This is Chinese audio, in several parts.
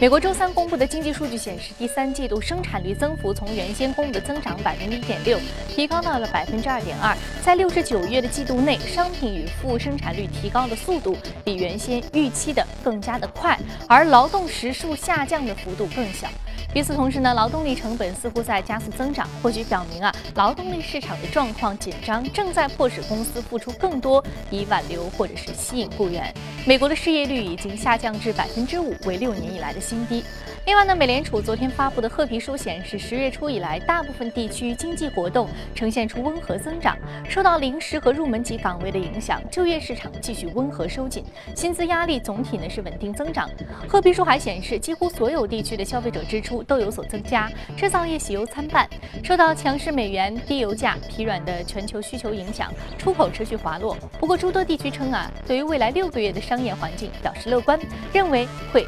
美国周三公布的经济数据显示，第三季度生产率增幅从原先公布的增长百分之一点六，提高到了百分之二点二。在六至九月的季度内，商品与服务生产率提高的速度比原先预期的更加的快，而劳动时数下降的幅度更小。与此同时呢，劳动力成本似乎在加速增长，或许表明啊，劳动力市场的状况紧张，正在迫使公司付出更多以挽留或者是吸引雇员。美国的失业率已经下降至百分之五，为六年以来的新低。另外呢，美联储昨天发布的褐皮书显示，十月初以来，大部分地区经济活动呈现出温和增长，受到临时和入门级岗位的影响，就业市场继续温和收紧，薪资压力总体呢是稳定增长。褐皮书还显示，几乎所有地区的消费者支出都有所增加，制造业喜忧参半。受到强势美元、低油价、疲软的全球需求影响，出口持续滑落。不过诸多地区称啊，对于未来六个月的商业环境表示乐观，认为会。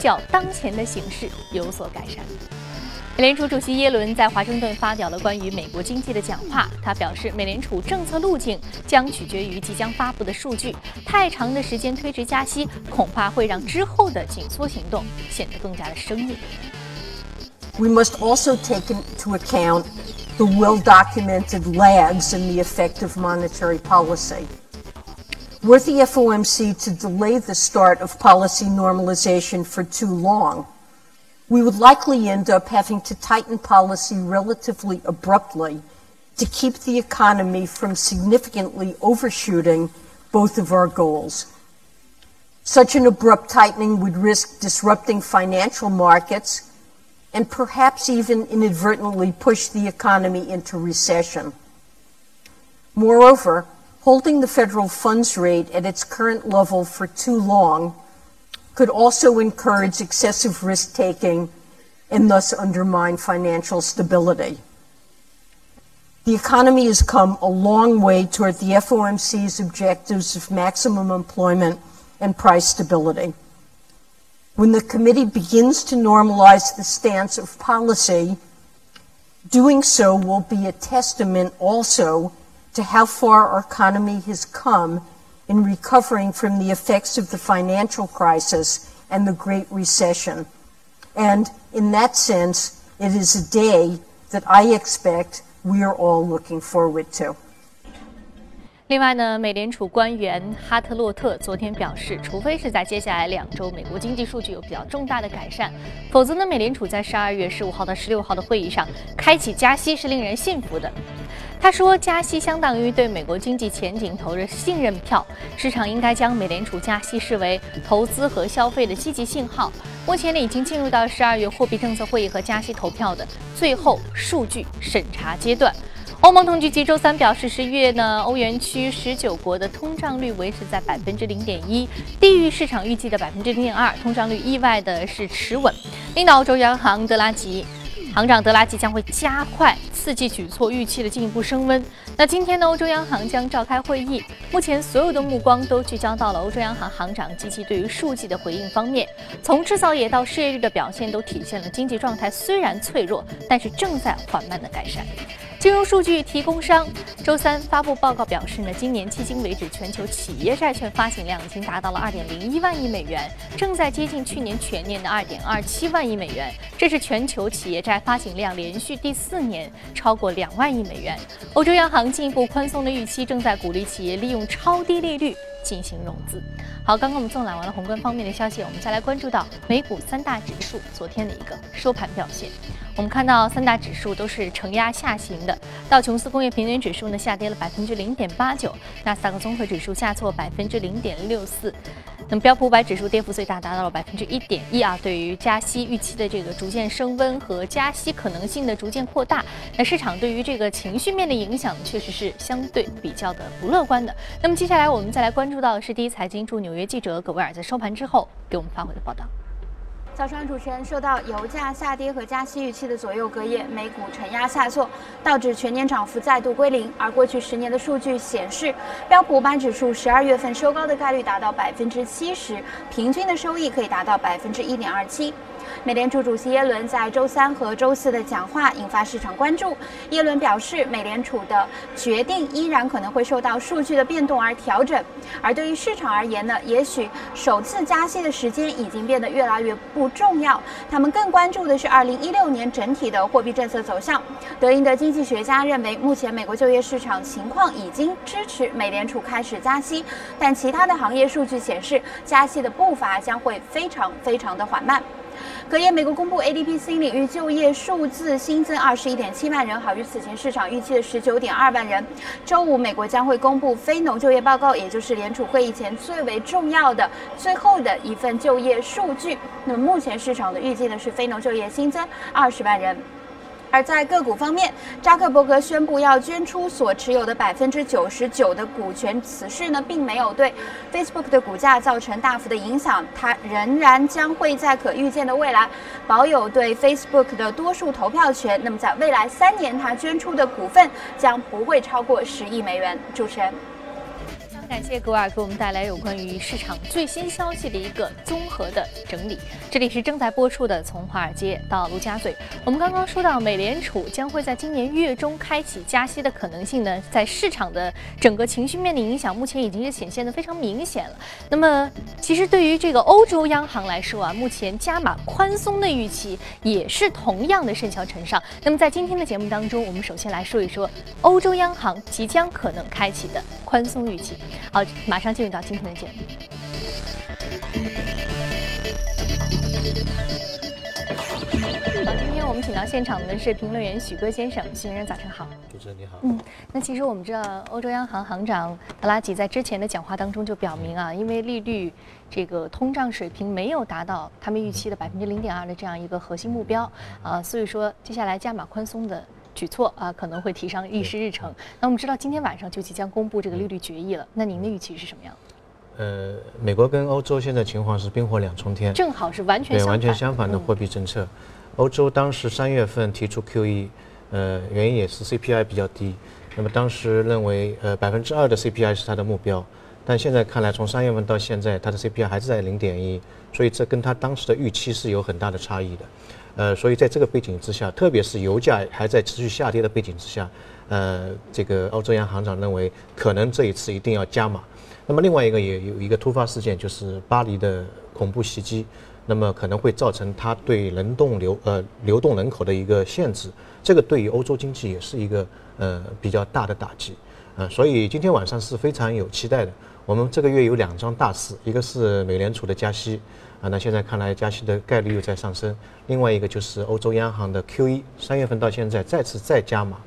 较当前的形势有所改善。美联储主席耶伦在华盛顿发表了关于美国经济的讲话。他表示，美联储政策路径将取决于即将发布的数据。太长的时间推迟加息，恐怕会让之后的紧缩行动显得更加的生硬。We must also take into account the well-documented lags in the effect of monetary policy. Were the FOMC to delay the start of policy normalization for too long, we would likely end up having to tighten policy relatively abruptly to keep the economy from significantly overshooting both of our goals. Such an abrupt tightening would risk disrupting financial markets and perhaps even inadvertently push the economy into recession. Moreover, holding the federal funds rate at its current level for too long could also encourage excessive risk taking and thus undermine financial stability. The economy has come a long way toward the FOMC's objectives of maximum employment and price stability. When the committee begins to normalize the stance of policy, doing so will be a testament also to how far our economy has come in recovering from the effects of the financial crisis and the Great Recession. And in that sense, it is a day that I expect we are all looking forward to. 另外呢，美联储官员哈特洛特昨天表示，除非是在接下来两周美国经济数据有比较重大的改善，否则呢，美联储在十二月十五号到十六号的会议上开启加息是令人信服的。 他说，加息相当于对美国经济前景投了信任票，市场应该将美联储加息视为投资和消费的积极信号。目前呢，已经进入到十二月货币政策会议和加息投票的最后数据审查阶段。欧盟统计局周三表示，十一月呢，欧元区十九国的通胀率维持在百分之零点一，低于市场预计的百分之零点二，通胀率意外的是持稳。领导欧洲央行德拉吉行长德拉吉将会加快四季举措预期的进一步升温。那今天呢，欧洲央行将召开会议，目前所有的目光都聚焦到了欧洲央行行长及其对于数据的回应方面。从制造业到失业率的表现都体现了经济状态虽然脆弱，但是正在缓慢的改善。金融数据提供商周三发布报告表示呢，今年迄今为止，全球企业债券发行量已经达到了二点零一万亿美元，正在接近去年全年的二点二七万亿美元。这是全球企业债发行量连续第四年超过两万亿美元。欧洲央行进一步宽松的预期，正在鼓励企业利用超低利率进行融资。好，刚刚我们纵览完了宏观方面的消息，我们再来关注到美股三大指数昨天的一个收盘表现。我们看到三大指数都是承压下行的，道琼斯工业平均指数呢下跌了百分之零点八九，纳斯达克综合指数下挫百分之零点六四，那么标普五百指数跌幅最大，达到了百分之一点一啊。对于加息预期的这个逐渐升温和加息可能性的逐渐扩大，那市场对于这个情绪面的影响确实是相对比较的不乐观的。那么接下来我们再来关注到的是第一财经驻纽约记者葛威尔在收盘之后给我们发回的报道。早上，主持人受到油价下跌和加息预期的左右隔夜，美股承压下挫，道指全年涨幅再度归零。而过去十年的数据显示，标普五百指数十二月份收高的概率达到百分之七十，平均的收益可以达到百分之一点二七。美联储主席耶伦在周三和周四的讲话引发市场关注。耶伦表示，美联储的决定依然可能会受到数据的变动而调整。而对于市场而言呢，也许首次加息的时间已经变得越来越不重要。他们更关注的是2016年整体的货币政策走向。德英的经济学家认为，目前美国就业市场情况已经支持美联储开始加息，但其他的行业数据显示，加息的步伐将会非常非常的缓慢。隔夜，美国公布 ADP C 领域就业数字新增二十一点七万人，好于此前市场预期的十九点二万人。周五，美国将会公布非农就业报告，也就是联储会议前最为重要的最后的一份就业数据。那么，目前市场的预计呢是非农就业新增二十万人。而在个股方面，扎克伯格宣布要捐出所持有的百分之九十九的股权，此事呢并没有对 Facebook 的股价造成大幅的影响，他仍然将会在可预见的未来保有对 Facebook 的多数投票权。那么在未来三年，他捐出的股份将不会超过十亿美元。主持人。感谢格尔给我们带来有关于市场最新消息的一个综合的整理。这里是正在播出的《从华尔街到陆家嘴》。我们刚刚说到，美联储将会在今年月中开启加息的可能性呢，在市场的整个情绪面的影响，目前已经是显现的非常明显了。那么，其实对于这个欧洲央行来说啊，目前加码宽松的预期也是同样的甚嚣尘上。那么，在今天的节目当中，我们首先来说一说欧洲央行即将可能开启的宽松预期。好，马上进入到今天的节目。好，今天我们请到现场的是评论员许戈先生，许先生早晨好。主持人你好。嗯，那其实我们知道，欧洲央行行长德拉吉在之前的讲话当中就表明啊，因为利率这个通胀水平没有达到他们预期的百分之零点二的这样一个核心目标啊，所以说接下来加码宽松的。举措啊，可能会提上议事日程。那我们知道，今天晚上就即将公布这个利率决议了。那您的预期是什么样呃，美国跟欧洲现在情况是冰火两重天，正好是完全对完全相反的货币政策。欧洲当时三月份提出 QE，呃，原因也是 CPI 比较低。那么当时认为，呃，百分之二的 CPI 是它的目标，但现在看来，从三月份到现在，它的 CPI 还是在零点一，所以这跟它当时的预期是有很大的差异的。呃，所以在这个背景之下，特别是油价还在持续下跌的背景之下，呃，这个欧洲央行长认为可能这一次一定要加码。那么另外一个也有一个突发事件，就是巴黎的恐怖袭击，那么可能会造成它对人动流呃流动人口的一个限制，这个对于欧洲经济也是一个呃比较大的打击。呃，所以今天晚上是非常有期待的。我们这个月有两桩大事，一个是美联储的加息。啊，那现在看来加息的概率又在上升。另外一个就是欧洲央行的 QE，三月份到现在再次再加码。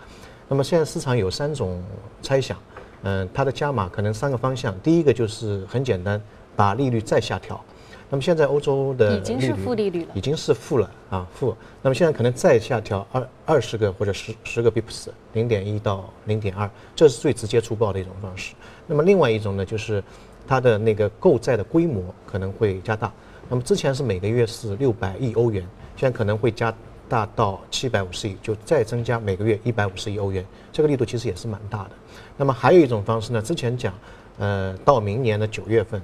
那么现在市场有三种猜想，嗯，它的加码可能三个方向。第一个就是很简单，把利率再下调。那么现在欧洲的已经是负利率了，已经是负了啊负。那么现在可能再下调二二十个或者十十个 bips，零点一到零点二，这是最直接粗暴的一种方式。那么另外一种呢，就是它的那个购债的规模可能会加大。那么之前是每个月是六百亿欧元，现在可能会加大到七百五十亿，就再增加每个月一百五十亿欧元，这个力度其实也是蛮大的。那么还有一种方式呢，之前讲，呃，到明年的九月份，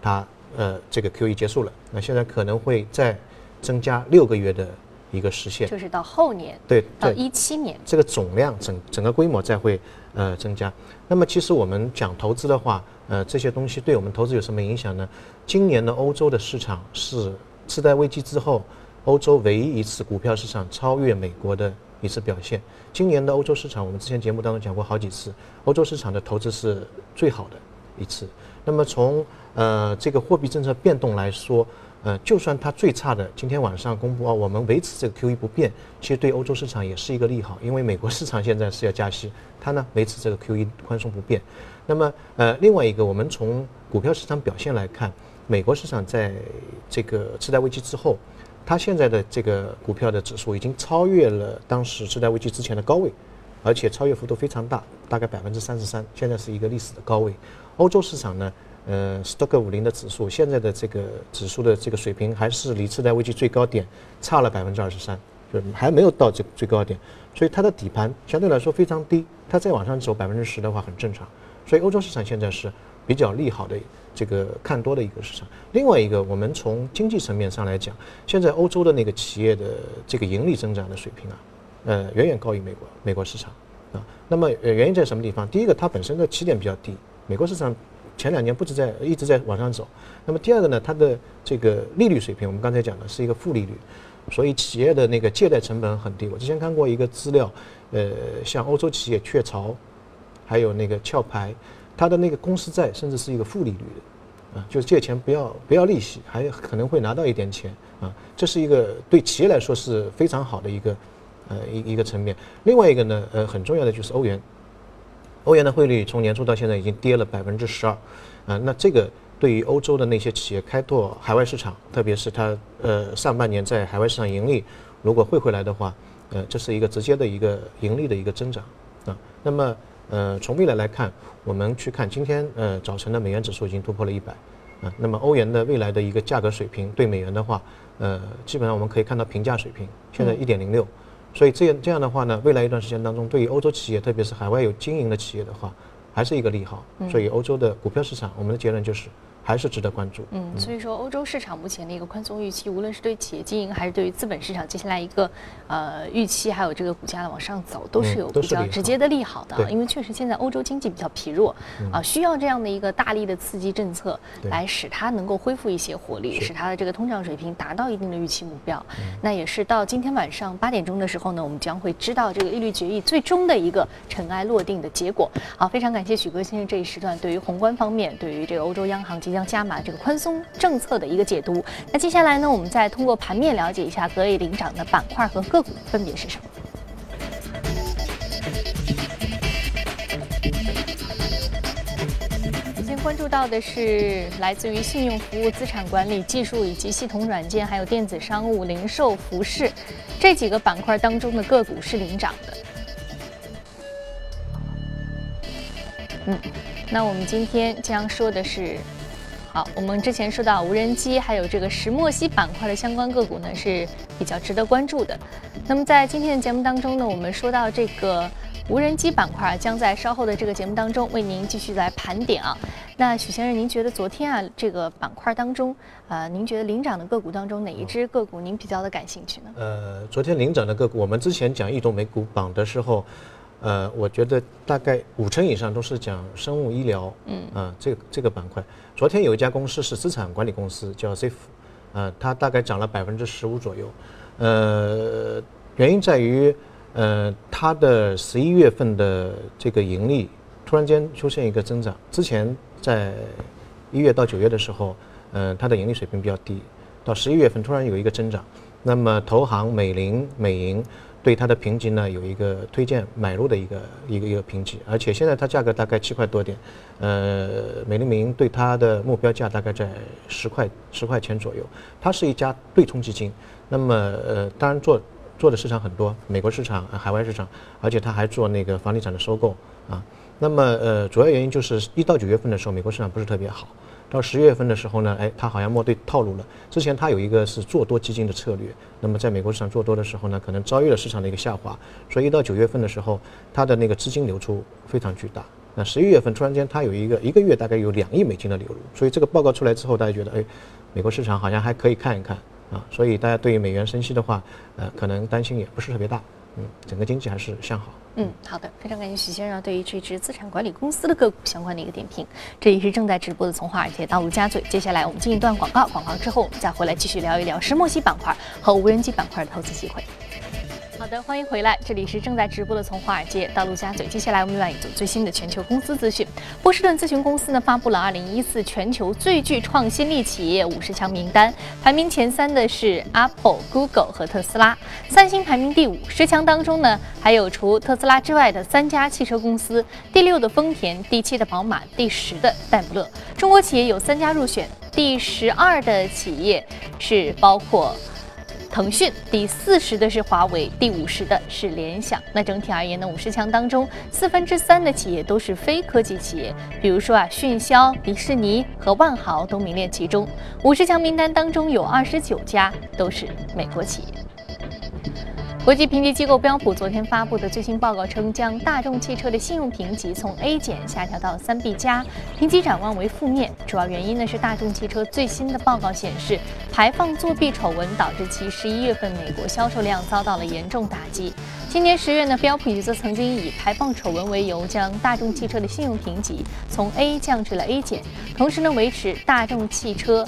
它呃这个 QE 结束了，那现在可能会再增加六个月的一个时限，就是到后年，对，到一七年，这个总量整整个规模再会呃增加。那么其实我们讲投资的话。呃，这些东西对我们投资有什么影响呢？今年的欧洲的市场是次贷危机之后，欧洲唯一一次股票市场超越美国的一次表现。今年的欧洲市场，我们之前节目当中讲过好几次，欧洲市场的投资是最好的一次。那么从呃这个货币政策变动来说，呃，就算它最差的今天晚上公布啊，我们维持这个 QE 不变，其实对欧洲市场也是一个利好，因为美国市场现在是要加息，它呢维持这个 QE 宽松不变。那么，呃，另外一个，我们从股票市场表现来看，美国市场在这个次贷危机之后，它现在的这个股票的指数已经超越了当时次贷危机之前的高位，而且超越幅度非常大，大概百分之三十三，现在是一个历史的高位。欧洲市场呢，呃，Stock 五零的指数现在的这个指数的这个水平还是离次贷危机最高点差了百分之二十三，就还没有到这最高点，所以它的底盘相对来说非常低，它再往上走百分之十的话很正常。所以欧洲市场现在是比较利好的这个看多的一个市场。另外一个，我们从经济层面上来讲，现在欧洲的那个企业的这个盈利增长的水平啊，呃，远远高于美国美国市场啊。那么呃，原因在什么地方？第一个，它本身的起点比较低，美国市场前两年不止在一直在往上走。那么第二个呢，它的这个利率水平，我们刚才讲的是一个负利率，所以企业的那个借贷成本很低。我之前看过一个资料，呃，像欧洲企业雀巢，还有那个壳牌，它的那个公司债甚至是一个负利率的。啊，就是借钱不要不要利息，还可能会拿到一点钱啊，这是一个对企业来说是非常好的一个呃一一个层面。另外一个呢，呃很重要的就是欧元，欧元的汇率从年初到现在已经跌了百分之十二，啊，那这个对于欧洲的那些企业开拓海外市场，特别是它呃上半年在海外市场盈利，如果汇回来的话，呃这是一个直接的一个盈利的一个增长啊，那么。呃，从未来来看，我们去看今天呃早晨的美元指数已经突破了一百，啊，那么欧元的未来的一个价格水平对美元的话，呃，基本上我们可以看到平价水平，现在一点零六，所以这样这样的话呢，未来一段时间当中，对于欧洲企业，特别是海外有经营的企业的话，还是一个利好。所以欧洲的股票市场，我们的结论就是。还是值得关注。嗯，所以说欧洲市场目前的一个宽松预期，无论是对企业经营还是对于资本市场接下来一个呃预期，还有这个股价的往上走，都是有比较直接的利好的。因为确实现在欧洲经济比较疲弱，啊，需要这样的一个大力的刺激政策来使它能够恢复一些活力，使它的这个通胀水平达到一定的预期目标。那也是到今天晚上八点钟的时候呢，我们将会知道这个利率决议最终的一个尘埃落定的结果。好，非常感谢许哥先生这一时段对于宏观方面，对于这个欧洲央行即将。将加码这个宽松政策的一个解读。那接下来呢，我们再通过盘面了解一下隔夜领涨的板块和个股分别是什么。先关注到的是来自于信用服务、资产管理、技术以及系统软件，还有电子商务、零售、服饰这几个板块当中的个股是领涨的。嗯。那我们今天将说的是，好，我们之前说到无人机，还有这个石墨烯板块的相关个股呢，是比较值得关注的。那么在今天的节目当中呢，我们说到这个无人机板块，将在稍后的这个节目当中为您继续来盘点啊。那许先生，您觉得昨天啊这个板块当中，呃，您觉得领涨的个股当中哪一只个股您比较的感兴趣呢？呃，昨天领涨的个股，我们之前讲异动美股榜的时候。呃，我觉得大概五成以上都是讲生物医疗，嗯，啊，这个这个板块。昨天有一家公司是资产管理公司，叫 Zif，呃，它大概涨了百分之十五左右，呃，原因在于，呃，它的十一月份的这个盈利突然间出现一个增长，之前在一月到九月的时候，嗯，它的盈利水平比较低，到十一月份突然有一个增长，那么投行、美林、美银。对它的评级呢，有一个推荐买入的一个一个一个评级，而且现在它价格大概七块多点，呃，美林美银对它的目标价大概在十块十块钱左右。它是一家对冲基金，那么呃，当然做做的市场很多，美国市场、海外市场，而且它还做那个房地产的收购啊。那么呃，主要原因就是一到九月份的时候，美国市场不是特别好。到十月份的时候呢，哎，他好像摸对套路了。之前他有一个是做多基金的策略，那么在美国市场做多的时候呢，可能遭遇了市场的一个下滑，所以一到九月份的时候，他的那个资金流出非常巨大。那十一月份突然间他有一个一个月大概有两亿美金的流入，所以这个报告出来之后，大家觉得哎，美国市场好像还可以看一看啊，所以大家对于美元升息的话，呃，可能担心也不是特别大，嗯，整个经济还是向好。嗯，好的，非常感谢许先生对于这支资产管理公司的个股相关的一个点评。这里是正在直播的从华尔街到陆家嘴，接下来我们进一段广告，广告之后我们再回来继续聊一聊石墨烯板块和无人机板块的投资机会。好的，欢迎回来，这里是正在直播的从华尔街到陆家嘴。接下来我们来一组最新的全球公司资讯。波士顿咨询公司呢发布了2014全球最具创新力企业五十强名单，排名前三的是 Apple、Google 和特斯拉，三星排名第五。十强当中呢还有除特斯拉之外的三家汽车公司，第六的丰田，第七的宝马，第十的戴姆勒。中国企业有三家入选，第十二的企业是包括。腾讯第四十的是华为，第五十的是联想。那整体而言呢，五十强当中四分之三的企业都是非科技企业，比如说啊，迅销、迪士尼和万豪都名列其中。五十强名单当中有二十九家都是美国企业。国际评级机构标普昨天发布的最新报告称，将大众汽车的信用评级从 A 减下调到三 B 加，评级展望为负面。主要原因呢是大众汽车最新的报告显示，排放作弊丑闻导致其十一月份美国销售量遭到了严重打击。今年十月呢，标普则曾经以排放丑闻为由，将大众汽车的信用评级从 A 降至了 A 减，同时呢维持大众汽车。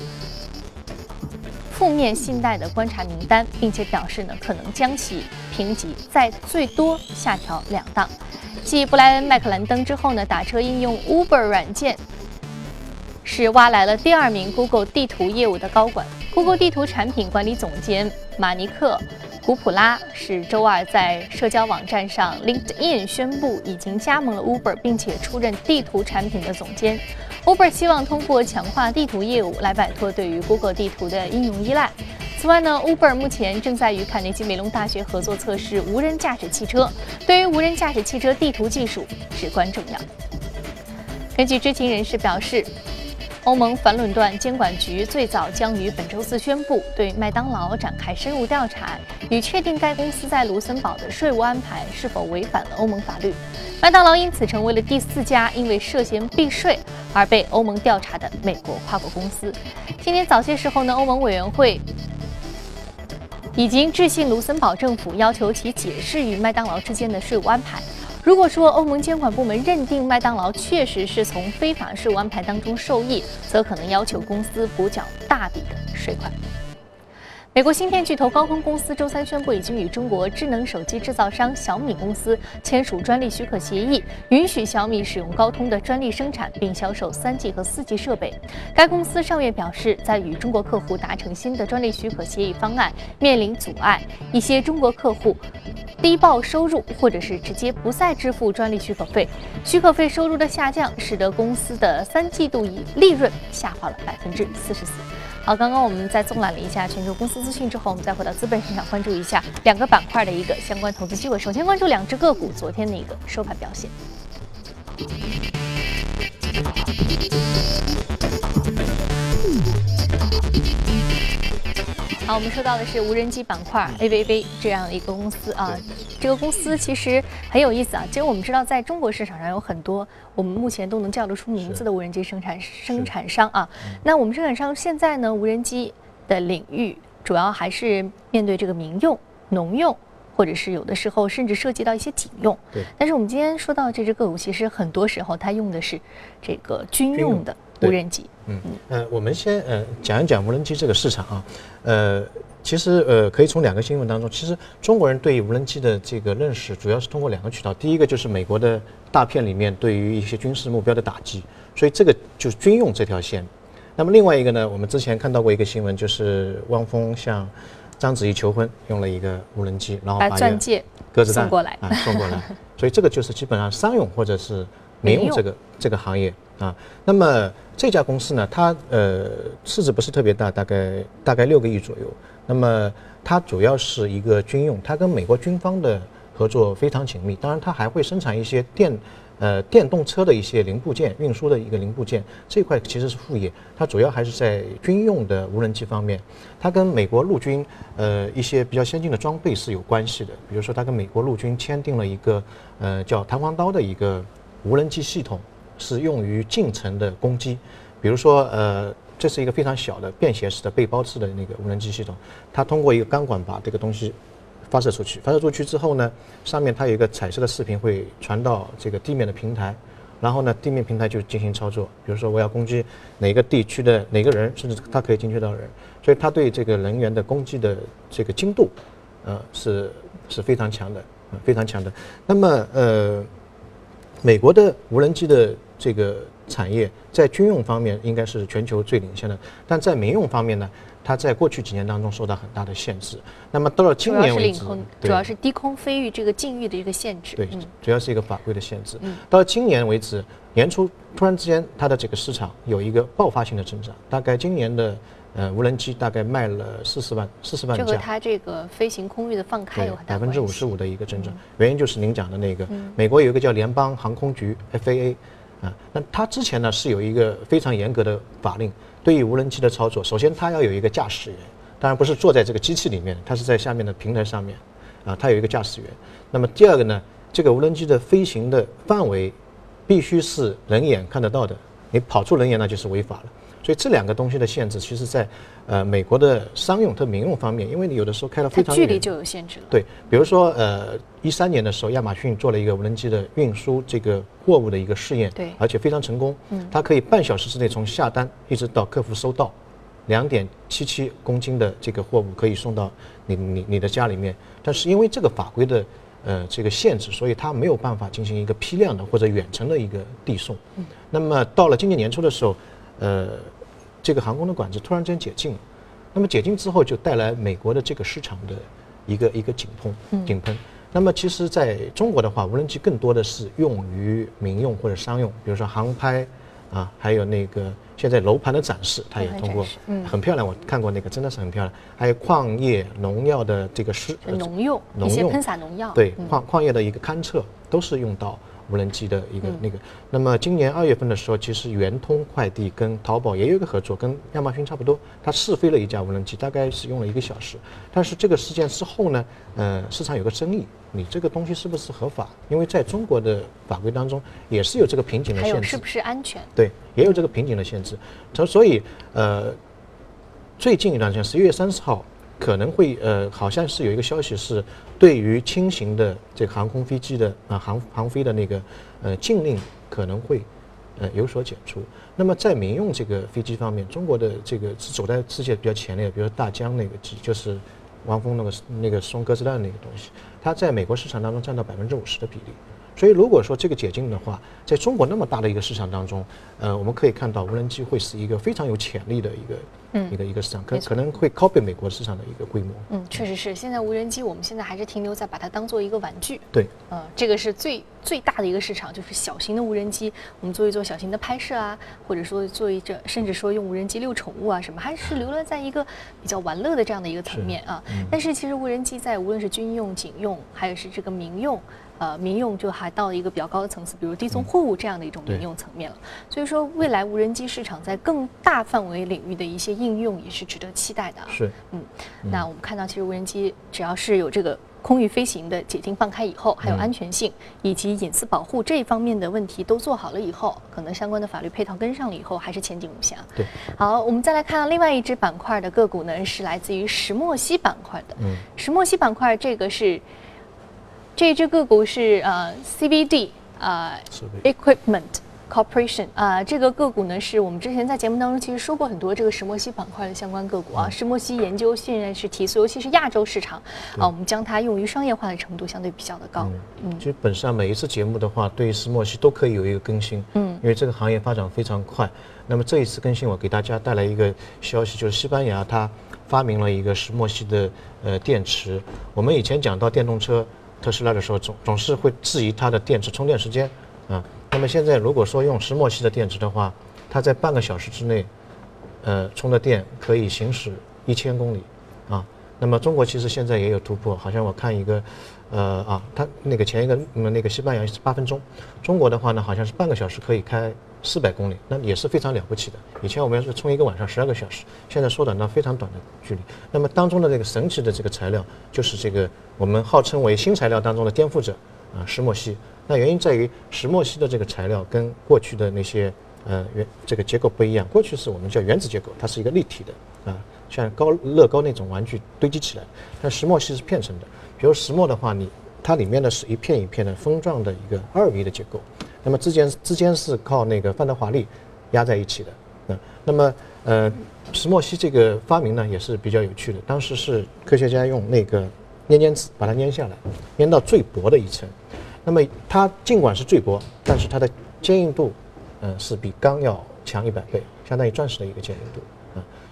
负面信贷的观察名单，并且表示呢，可能将其评级在最多下调两档。继布莱恩·麦克兰登之后呢，打车应用 Uber 软件是挖来了第二名 Google 地图业务的高管。Google 地图产品管理总监马尼克·古普拉是周二在社交网站上 LinkedIn 宣布已经加盟了 Uber，并且出任地图产品的总监。Uber 希望通过强化地图业务来摆脱对于 Google 地图的应用依赖。此外呢，Uber 目前正在与卡内基梅隆大学合作测试无人驾驶汽车，对于无人驾驶汽车地图技术至关重要。根据知情人士表示。欧盟反垄断监管局最早将于本周四宣布对麦当劳展开深入调查，以确定该公司在卢森堡的税务安排是否违反了欧盟法律。麦当劳因此成为了第四家因为涉嫌避税而被欧盟调查的美国跨国公司。今天早些时候呢，欧盟委员会已经致信卢森堡政府，要求其解释与麦当劳之间的税务安排。如果说欧盟监管部门认定麦当劳确实是从非法税务安排当中受益，则可能要求公司补缴大笔的税款。美国芯片巨头高通公司周三宣布，已经与中国智能手机制造商小米公司签署专利许可协议，允许小米使用高通的专利生产并销售三 G 和四 G 设备。该公司上月表示，在与中国客户达成新的专利许可协议方案面临阻碍，一些中国客户低报收入，或者是直接不再支付专利许可费。许可费收入的下降，使得公司的三季度以利润下滑了百分之四十四。好，刚刚我们在纵览了一下全球公司资讯之后，我们再回到资本市场，关注一下两个板块的一个相关投资机会。首先关注两只个股昨天的一个收盘表现。好，我们说到的是无人机板块 AVV 这样的一个公司啊，这个公司其实很有意思啊。其实我们知道，在中国市场上有很多我们目前都能叫得出名字的无人机生产生产商啊。那我们生产商现在呢，无人机的领域主要还是面对这个民用、农用，或者是有的时候甚至涉及到一些警用。对。但是我们今天说到这只个股，其实很多时候它用的是这个军用的。无人机，嗯。呃，我们先呃讲一讲无人机这个市场啊，呃，其实呃可以从两个新闻当中，其实中国人对于无人机的这个认识主要是通过两个渠道，第一个就是美国的大片里面对于一些军事目标的打击，所以这个就是军用这条线。那么另外一个呢，我们之前看到过一个新闻，就是汪峰向章子怡求婚用了一个无人机，然后把钻戒鸽子蛋送过来。啊送过来，所以这个就是基本上商用或者是民用。这个这个行业啊，那么。这家公司呢，它呃市值不是特别大，大概大概六个亿左右。那么它主要是一个军用，它跟美国军方的合作非常紧密。当然，它还会生产一些电呃电动车的一些零部件，运输的一个零部件这块其实是副业。它主要还是在军用的无人机方面，它跟美国陆军呃一些比较先进的装备是有关系的。比如说，它跟美国陆军签订了一个呃叫弹簧刀的一个无人机系统。是用于近程的攻击，比如说，呃，这是一个非常小的便携式的背包式的那个无人机系统，它通过一个钢管把这个东西发射出去，发射出去之后呢，上面它有一个彩色的视频会传到这个地面的平台，然后呢，地面平台就进行操作，比如说我要攻击哪个地区的哪个人，甚至它可以精确到人，所以它对这个人员的攻击的这个精度，呃，是是非常强的，非常强的。那么，呃，美国的无人机的这个产业在军用方面应该是全球最领先的，但在民用方面呢，它在过去几年当中受到很大的限制。那么到了今年为止，主要是低空飞域这个禁域的一个限制。对，主要是一个法规的限制。到了今年为止，年初突然之间它的这个市场有一个爆发性的增长，大概今年的呃无人机大概卖了四十万四十万架。这和它这个飞行空域的放开有很大百分之五十五的一个增长，原因就是您讲的那个，美国有一个叫联邦航空局 FAA。啊，那它之前呢是有一个非常严格的法令，对于无人机的操作，首先它要有一个驾驶员，当然不是坐在这个机器里面，它是在下面的平台上面，啊，它有一个驾驶员。那么第二个呢，这个无人机的飞行的范围必须是人眼看得到的，你跑出人眼那就是违法了。所以这两个东西的限制，其实在呃美国的商用和民用方面，因为你有的时候开了非常远，距离就有限制了。对，比如说呃一三年的时候，亚马逊做了一个无人机的运输这个货物的一个试验，对，而且非常成功。嗯，它可以半小时之内从下单一直到客服收到，两点七七公斤的这个货物可以送到你你你的家里面。但是因为这个法规的呃这个限制，所以它没有办法进行一个批量的或者远程的一个递送。嗯，那么到了今年年初的时候，呃。这个航空的管制突然间解禁了，那么解禁之后就带来美国的这个市场的一个一个井喷，井喷。那么其实在中国的话，无人机更多的是用于民用或者商用，比如说航拍啊，还有那个现在楼盘的展示，它也通过，嗯很漂亮。我看过那个，真的是很漂亮。还有矿业农药的这个施农用，一些喷洒农药，对矿矿业的一个勘测都是用到。无人机的一个那个，那么今年二月份的时候，其实圆通快递跟淘宝也有一个合作，跟亚马逊差不多，它试飞了一架无人机，大概是用了一个小时。但是这个事件之后呢，呃，市场有个争议，你这个东西是不是合法？因为在中国的法规当中也是有这个瓶颈的限制，是不是安全？对，也有这个瓶颈的限制。所所以，呃，最近一段时间，十一月三十号。可能会呃，好像是有一个消息是，对于轻型的这个航空飞机的啊航航飞的那个呃禁令可能会呃有所解除。那么在民用这个飞机方面，中国的这个是走在世界比较前列，比如说大疆那个机，就是王峰那个那个送鸽子蛋那个东西，它在美国市场当中占到百分之五十的比例。所以如果说这个解禁的话，在中国那么大的一个市场当中，呃，我们可以看到无人机会是一个非常有潜力的一个。嗯，一个一个市场可可能会 copy 美国市场的一个规模。嗯，确实是。现在无人机，我们现在还是停留在把它当做一个玩具。对，呃，这个是最最大的一个市场，就是小型的无人机，我们做一做小型的拍摄啊，或者说做一这，甚至说用无人机遛宠物啊什么，还是留了在一个比较玩乐的这样的一个层面啊。但是其实无人机在无论是军用、警用，还有是这个民用。呃，民用就还到了一个比较高的层次，比如低送货物这样的一种民用层面了。所以说，未来无人机市场在更大范围领域的一些应用也是值得期待的。是，嗯，那我们看到，其实无人机只要是有这个空域飞行的解禁放开以后，还有安全性以及隐私保护这一方面的问题都做好了以后，可能相关的法律配套跟上了以后，还是前景无限。对，好，我们再来看另外一只板块的个股呢，是来自于石墨烯板块的。嗯，石墨烯板块这个是。这只个股是呃 CBD 啊 Equipment Corporation 啊，这个个股呢是我们之前在节目当中其实说过很多这个石墨烯板块的相关个股啊，石墨烯研究现在是提速，尤其是亚洲市场啊，我们将它用于商业化的程度相对比较的高。嗯，其实本上每一次节目的话，对于石墨烯都可以有一个更新。嗯，因为这个行业发展非常快。那么这一次更新，我给大家带来一个消息，就是西班牙它发明了一个石墨烯的呃电池。我们以前讲到电动车。特斯拉的时候总总是会质疑它的电池充电时间，啊，那么现在如果说用石墨烯的电池的话，它在半个小时之内，呃，充的电可以行驶一千公里，啊，那么中国其实现在也有突破，好像我看一个，呃啊，它那个前一个那个西班牙是八分钟，中国的话呢好像是半个小时可以开。四百公里，那也是非常了不起的。以前我们要是充一个晚上十二个小时，现在缩短到非常短的距离。那么当中的这个神奇的这个材料，就是这个我们号称为新材料当中的颠覆者啊，石墨烯。那原因在于石墨烯的这个材料跟过去的那些呃原这个结构不一样。过去是我们叫原子结构，它是一个立体的啊，像高乐高那种玩具堆积起来。但石墨烯是片层的，比如石墨的话，你它里面呢是一片一片的封状的一个二维的结构。那么之间之间是靠那个范德华力压在一起的，嗯，那么呃，石墨烯这个发明呢也是比较有趣的。当时是科学家用那个粘粘纸把它粘下来，粘到最薄的一层。那么它尽管是最薄，但是它的坚硬度，嗯，是比钢要强一百倍，相当于钻石的一个坚硬度，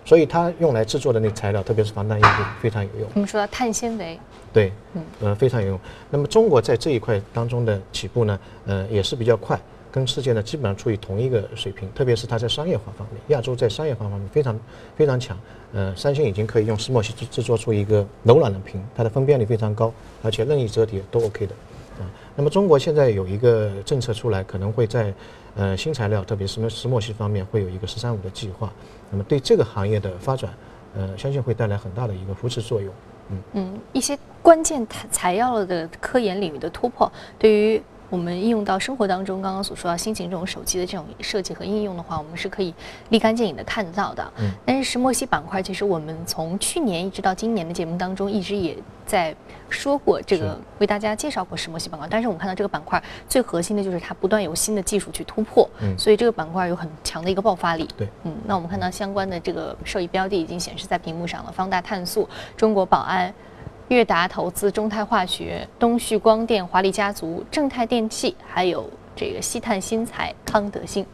所以它用来制作的那材料，特别是防弹衣服非常有用。我们说到碳纤维。对，嗯，呃，非常有用。那么中国在这一块当中的起步呢，呃，也是比较快，跟世界呢基本上处于同一个水平。特别是它在商业化方面，亚洲在商业化方面非常非常强。呃，三星已经可以用石墨烯制制作出一个柔软的屏，它的分辨率非常高，而且任意折叠都 OK 的。那么中国现在有一个政策出来，可能会在呃新材料，特别是石墨烯方面会有一个“十三五”的计划。那么对这个行业的发展，呃，相信会带来很大的一个扶持作用。嗯嗯，一些关键材材料的科研领域的突破，对于我们应用到生活当中，刚刚所说到新型这种手机的这种设计和应用的话，我们是可以立竿见影的看到的。嗯，但是石墨烯板块，其实我们从去年一直到今年的节目当中，一直也在说过这个，为大家介绍过石墨烯板块。但是我们看到这个板块最核心的就是它不断有新的技术去突破，嗯所以这个板块有很强的一个爆发力。对，嗯，那我们看到相关的这个受益标的已经显示在屏幕上了，方大碳素、中国宝安。悦达投资、中泰化学、东旭光电、华丽家族、正泰电器，还有这个西碳新材、康德新。